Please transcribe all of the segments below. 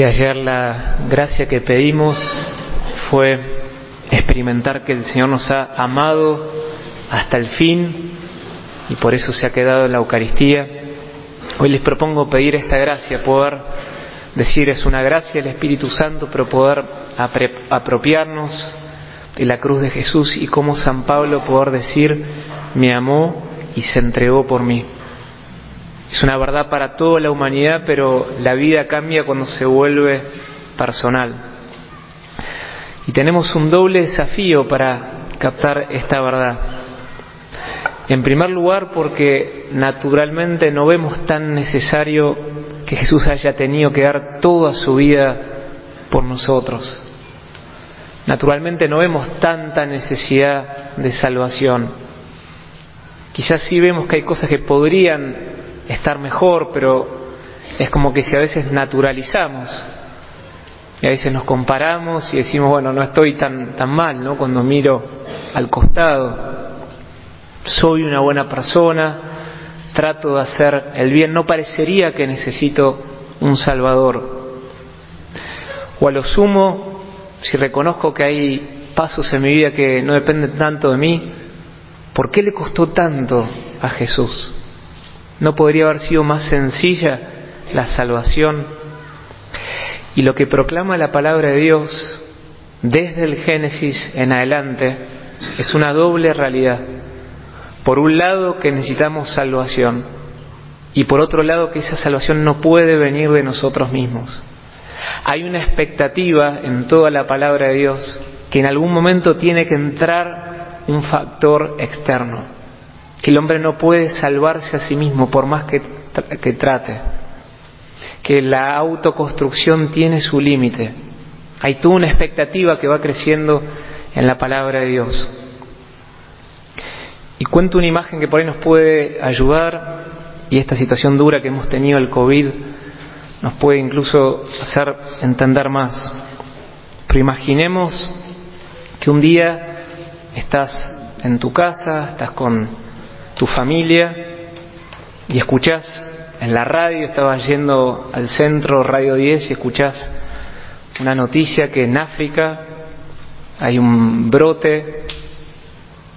Si ayer la gracia que pedimos fue experimentar que el Señor nos ha amado hasta el fin y por eso se ha quedado en la Eucaristía, hoy les propongo pedir esta gracia, poder decir es una gracia del Espíritu Santo, pero poder apropiarnos de la cruz de Jesús y como San Pablo poder decir me amó y se entregó por mí. Es una verdad para toda la humanidad, pero la vida cambia cuando se vuelve personal. Y tenemos un doble desafío para captar esta verdad. En primer lugar, porque naturalmente no vemos tan necesario que Jesús haya tenido que dar toda su vida por nosotros. Naturalmente no vemos tanta necesidad de salvación. Quizás sí vemos que hay cosas que podrían estar mejor, pero es como que si a veces naturalizamos y a veces nos comparamos y decimos, bueno, no estoy tan, tan mal, ¿no? Cuando miro al costado, soy una buena persona, trato de hacer el bien, no parecería que necesito un Salvador. O a lo sumo, si reconozco que hay pasos en mi vida que no dependen tanto de mí, ¿por qué le costó tanto a Jesús? ¿No podría haber sido más sencilla la salvación? Y lo que proclama la palabra de Dios desde el Génesis en adelante es una doble realidad. Por un lado que necesitamos salvación y por otro lado que esa salvación no puede venir de nosotros mismos. Hay una expectativa en toda la palabra de Dios que en algún momento tiene que entrar un factor externo que el hombre no puede salvarse a sí mismo por más que, trate, que la autoconstrucción tiene su límite. Hay toda una expectativa que va creciendo en la palabra de Dios. Y cuento una imagen que por ahí nos puede ayudar y esta situación dura que hemos tenido el COVID nos puede incluso hacer entender más. Pero imaginemos que un día estás en tu casa, estás con tu familia y escuchás en la radio, estabas yendo al centro Radio 10 y escuchás una noticia que en África hay un brote,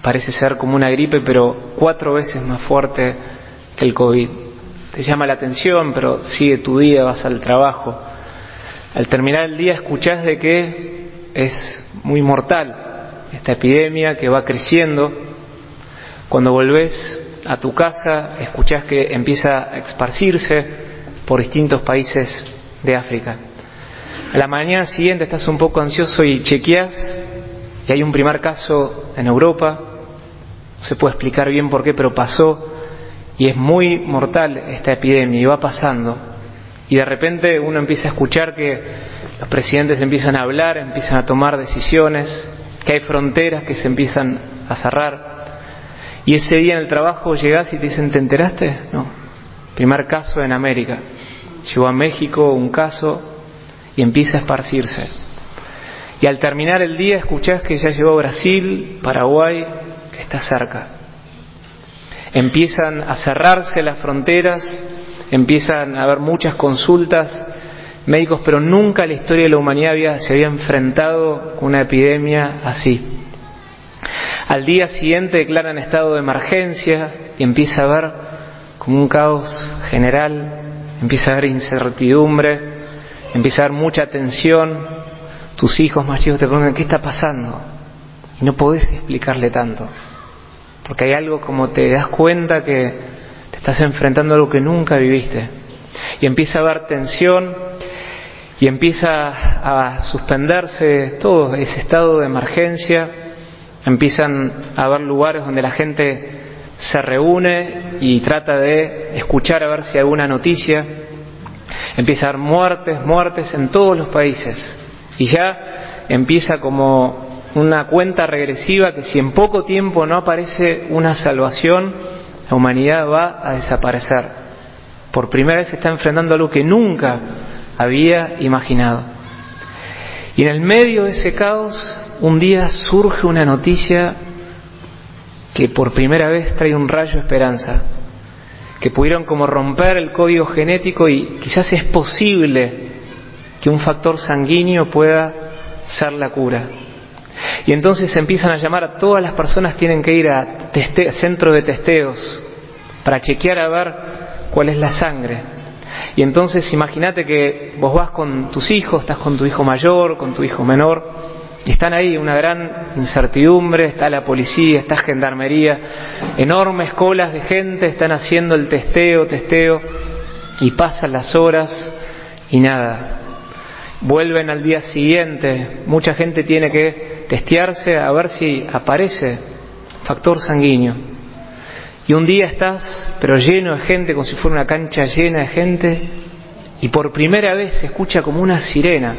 parece ser como una gripe, pero cuatro veces más fuerte que el COVID. Te llama la atención, pero sigue tu día, vas al trabajo. Al terminar el día escuchás de que es muy mortal esta epidemia que va creciendo cuando volvés a tu casa, escuchás que empieza a esparcirse por distintos países de África. A la mañana siguiente estás un poco ansioso y chequeás y hay un primer caso en Europa, no se puede explicar bien por qué, pero pasó y es muy mortal esta epidemia y va pasando. Y de repente uno empieza a escuchar que los presidentes empiezan a hablar, empiezan a tomar decisiones, que hay fronteras que se empiezan a cerrar. Y ese día en el trabajo llegás y te dicen, ¿te enteraste? No. Primer caso en América. Llegó a México un caso y empieza a esparcirse. Y al terminar el día escuchás que ya llegó Brasil, Paraguay, que está cerca. Empiezan a cerrarse las fronteras, empiezan a haber muchas consultas médicos, pero nunca la historia de la humanidad se había enfrentado con una epidemia así. Al día siguiente declaran estado de emergencia y empieza a haber como un caos general, empieza a haber incertidumbre, empieza a haber mucha tensión. Tus hijos más chicos te preguntan, ¿qué está pasando? Y no podés explicarle tanto, porque hay algo como te das cuenta que te estás enfrentando a algo que nunca viviste. Y empieza a haber tensión y empieza a suspenderse todo ese estado de emergencia empiezan a haber lugares donde la gente se reúne y trata de escuchar a ver si hay alguna noticia. Empieza a haber muertes, muertes en todos los países. Y ya empieza como una cuenta regresiva que si en poco tiempo no aparece una salvación, la humanidad va a desaparecer. Por primera vez se está enfrentando a algo que nunca había imaginado. Y en el medio de ese caos un día surge una noticia que por primera vez trae un rayo de esperanza, que pudieron como romper el código genético y quizás es posible que un factor sanguíneo pueda ser la cura. Y entonces empiezan a llamar a todas las personas, tienen que ir a centro de testeos para chequear a ver cuál es la sangre. Y entonces imagínate que vos vas con tus hijos, estás con tu hijo mayor, con tu hijo menor, están ahí una gran incertidumbre, está la policía, está gendarmería, enormes colas de gente, están haciendo el testeo, testeo, y pasan las horas y nada. Vuelven al día siguiente, mucha gente tiene que testearse a ver si aparece factor sanguíneo. Y un día estás, pero lleno de gente, como si fuera una cancha llena de gente, y por primera vez se escucha como una sirena.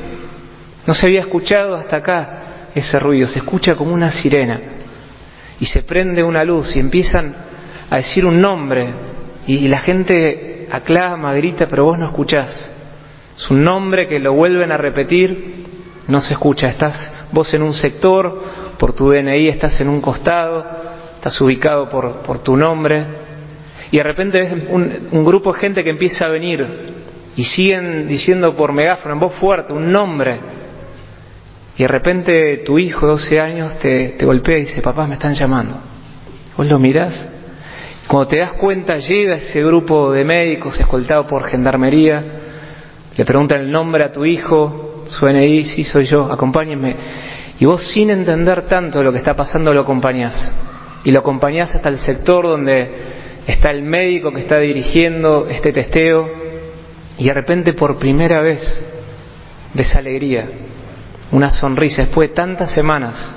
No se había escuchado hasta acá ese ruido, se escucha como una sirena. Y se prende una luz y empiezan a decir un nombre, y la gente aclama, grita, pero vos no escuchás. Es un nombre que lo vuelven a repetir, no se escucha. Estás vos en un sector, por tu DNI estás en un costado, estás ubicado por, por tu nombre, y de repente ves un, grupo de gente que empieza a venir y siguen diciendo por megáfono, en voz fuerte, un nombre, y de repente tu hijo de 12 años te, golpea y dice, papá, me están llamando. Vos lo mirás, cuando te das cuenta llega ese grupo de médicos escoltado por gendarmería, le preguntan el nombre a tu hijo, su NI, sí soy yo, acompáñenme. Y vos sin entender tanto lo que está pasando lo acompañás y lo acompañás hasta el sector donde está el médico que está dirigiendo este testeo y de repente por primera vez ves alegría, una sonrisa, después de tantas semanas,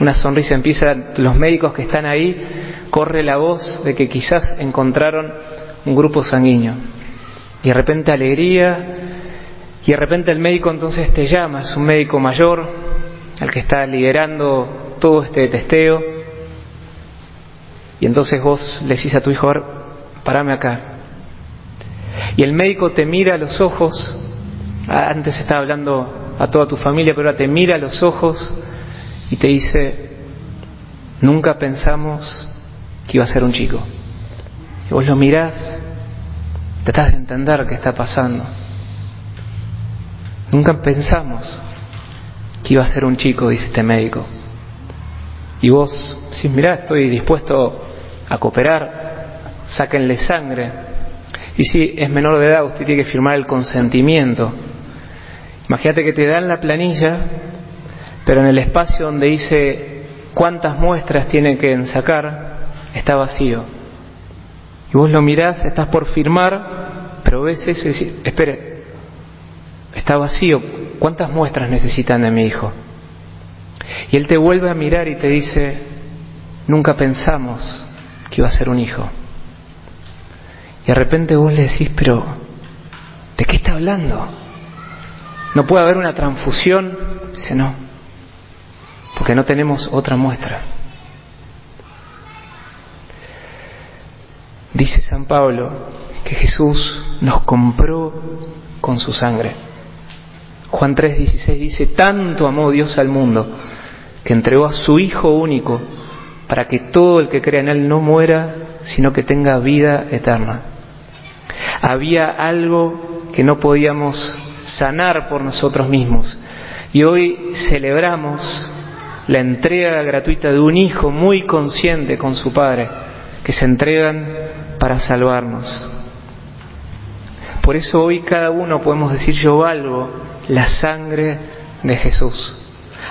una sonrisa empieza, los médicos que están ahí, corre la voz de que quizás encontraron un grupo sanguíneo. Y de repente alegría, y de repente el médico entonces te llama, es un médico mayor, el que está liderando todo este testeo, y entonces vos le decís a tu hijo, parame acá. Y el médico te mira a los ojos, antes estaba hablando a toda tu familia, pero ahora te mira a los ojos y te dice, nunca pensamos que iba a ser un chico. Y vos lo mirás, tratás de entender qué está pasando. Nunca pensamos que iba a ser un chico, dice este médico. Y vos decís, mirá, estoy dispuesto a cooperar, sáquenle sangre. Y si es menor de edad, usted tiene que firmar el consentimiento. Imagínate que te dan la planilla, pero en el espacio donde dice cuántas muestras tienen que sacar, está vacío. Y vos lo mirás, estás por firmar, pero ves eso y decís, espere, está vacío, ¿cuántas muestras necesitan de mi hijo? Y él te vuelve a mirar y te dice, nunca pensamos que iba a ser un hijo. Y de repente vos le decís, pero ¿de qué está hablando? ¿No puede haber una transfusión? Dice, no, porque no tenemos otra muestra. Dice San Pablo que Jesús nos compró con su sangre. Juan 3:16 dice, tanto amó Dios al mundo que entregó a su Hijo único para que todo el que crea en Él no muera, sino que tenga vida eterna. Había algo que no podíamos sanar por nosotros mismos. Y hoy celebramos la entrega gratuita de un hijo muy consciente con su padre, que se entregan para salvarnos. Por eso hoy cada uno podemos decir yo valgo la sangre de Jesús.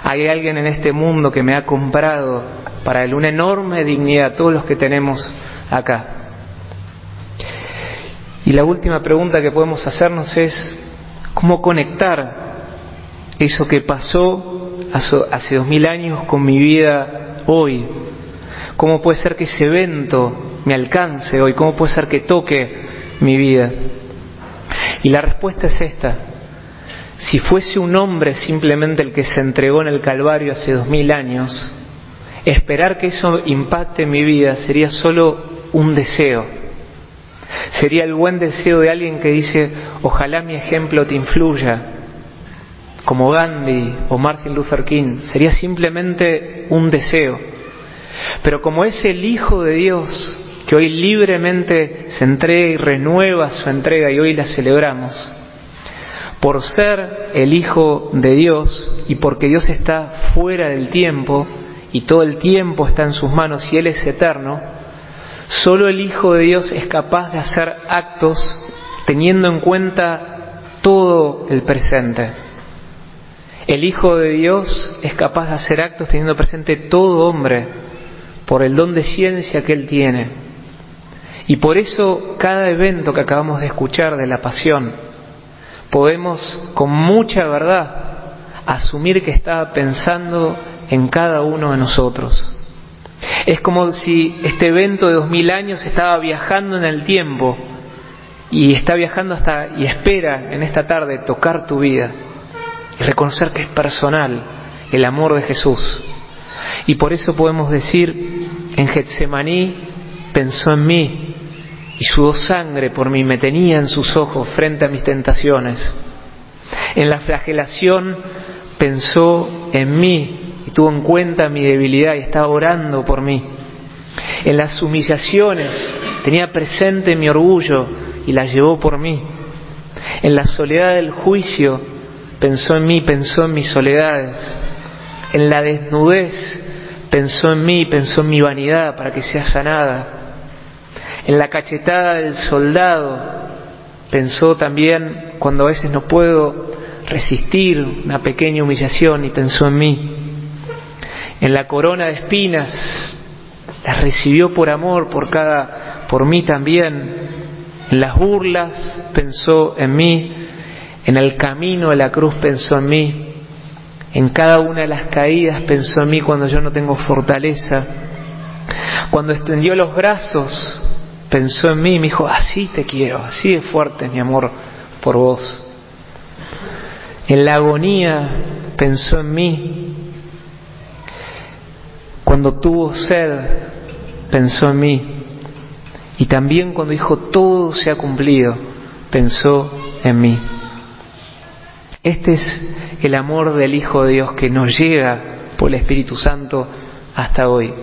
Hay alguien en este mundo que me ha comprado para él una enorme dignidad, todos los que tenemos acá. Y la última pregunta que podemos hacernos es, ¿cómo conectar eso que pasó hace dos mil años con mi vida hoy? ¿Cómo puede ser que ese evento me alcance hoy? ¿Cómo puede ser que toque mi vida? Y la respuesta es esta. Si fuese un hombre simplemente el que se entregó en el Calvario hace dos mil años, esperar que eso impacte mi vida sería solo un deseo. Sería el buen deseo de alguien que dice, ojalá mi ejemplo te influya, como Gandhi o Martin Luther King. Sería simplemente un deseo. Pero como es el Hijo de Dios que hoy libremente se entrega y renueva su entrega y hoy la celebramos, Por ser el Hijo de Dios y porque Dios está fuera del tiempo y todo el tiempo está en sus manos y Él es eterno, solo el Hijo de Dios es capaz de hacer actos teniendo en cuenta todo el presente. El Hijo de Dios es capaz de hacer actos teniendo presente todo hombre por el don de ciencia que Él tiene. Y por eso cada evento que acabamos de escuchar de la pasión, podemos con mucha verdad asumir que estaba pensando en cada uno de nosotros. Es como si este evento de dos mil años estaba viajando en el tiempo y está viajando hasta y espera en esta tarde tocar tu vida y reconocer que es personal el amor de Jesús. Y por eso podemos decir, en Getsemaní pensó en mí y sudó sangre por mí, me tenía en sus ojos frente a mis tentaciones. En la flagelación pensó en mí y tuvo en cuenta mi debilidad y estaba orando por mí. En las humillaciones tenía presente mi orgullo y la llevó por mí. En la soledad del juicio pensó en mí, pensó en mis soledades. En la desnudez pensó en mí, pensó en mi vanidad para que sea sanada. En la cachetada del soldado pensó también cuando a veces no puedo resistir una pequeña humillación y pensó en mí. En la corona de espinas las recibió por amor, por cada, por mí también. En las burlas pensó en mí, en el camino de la cruz pensó en mí, en cada una de las caídas pensó en mí cuando yo no tengo fortaleza. Cuando extendió los brazos pensó en mí y me dijo, así te quiero, así de fuerte mi amor por vos. En la agonía pensó en mí. Cuando tuvo sed pensó en mí. Y también cuando dijo todo se ha cumplido, pensó en mí. Este es el amor del Hijo de Dios que nos llega por el Espíritu Santo hasta hoy.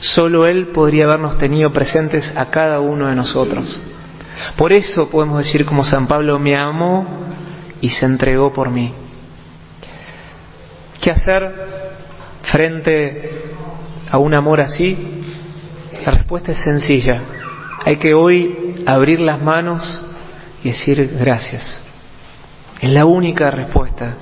Solo Él podría habernos tenido presentes a cada uno de nosotros. Por eso podemos decir como San Pablo, me amó y se entregó por mí. ¿Qué hacer frente a un amor así? La respuesta es sencilla. Hay que hoy abrir las manos y decir gracias. Es la única respuesta.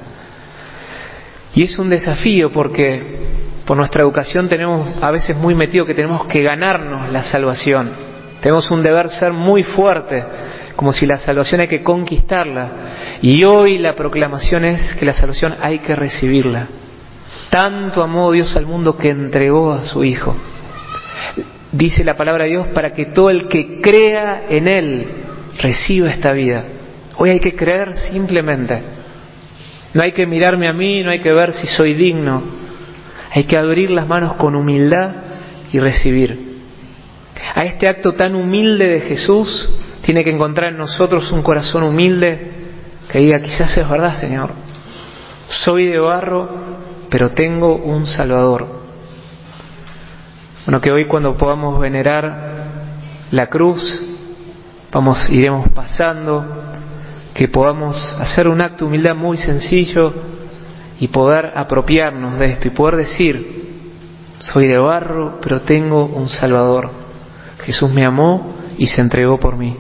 Y es un desafío porque por nuestra educación tenemos a veces muy metido que tenemos que ganarnos la salvación. Tenemos un deber ser muy fuerte, como si la salvación hay que conquistarla. Y hoy la proclamación es que la salvación hay que recibirla. Tanto amó Dios al mundo que entregó a su Hijo dice la palabra de Dios, para que todo el que crea en Él reciba esta vida. Hoy hay que creer simplemente. No hay que mirarme a mí, no hay que ver si soy digno. Hay que abrir las manos con humildad y recibir. A este acto tan humilde de Jesús tiene que encontrar en nosotros un corazón humilde que diga, quizás es verdad, Señor. Soy de barro, pero tengo un Salvador bueno, que hoy cuando podamos venerar la cruz, vamos, iremos pasando, que podamos hacer un acto de humildad muy sencillo y poder apropiarnos de esto y poder decir, soy de barro, pero tengo un Salvador. Jesús me amó y se entregó por mí.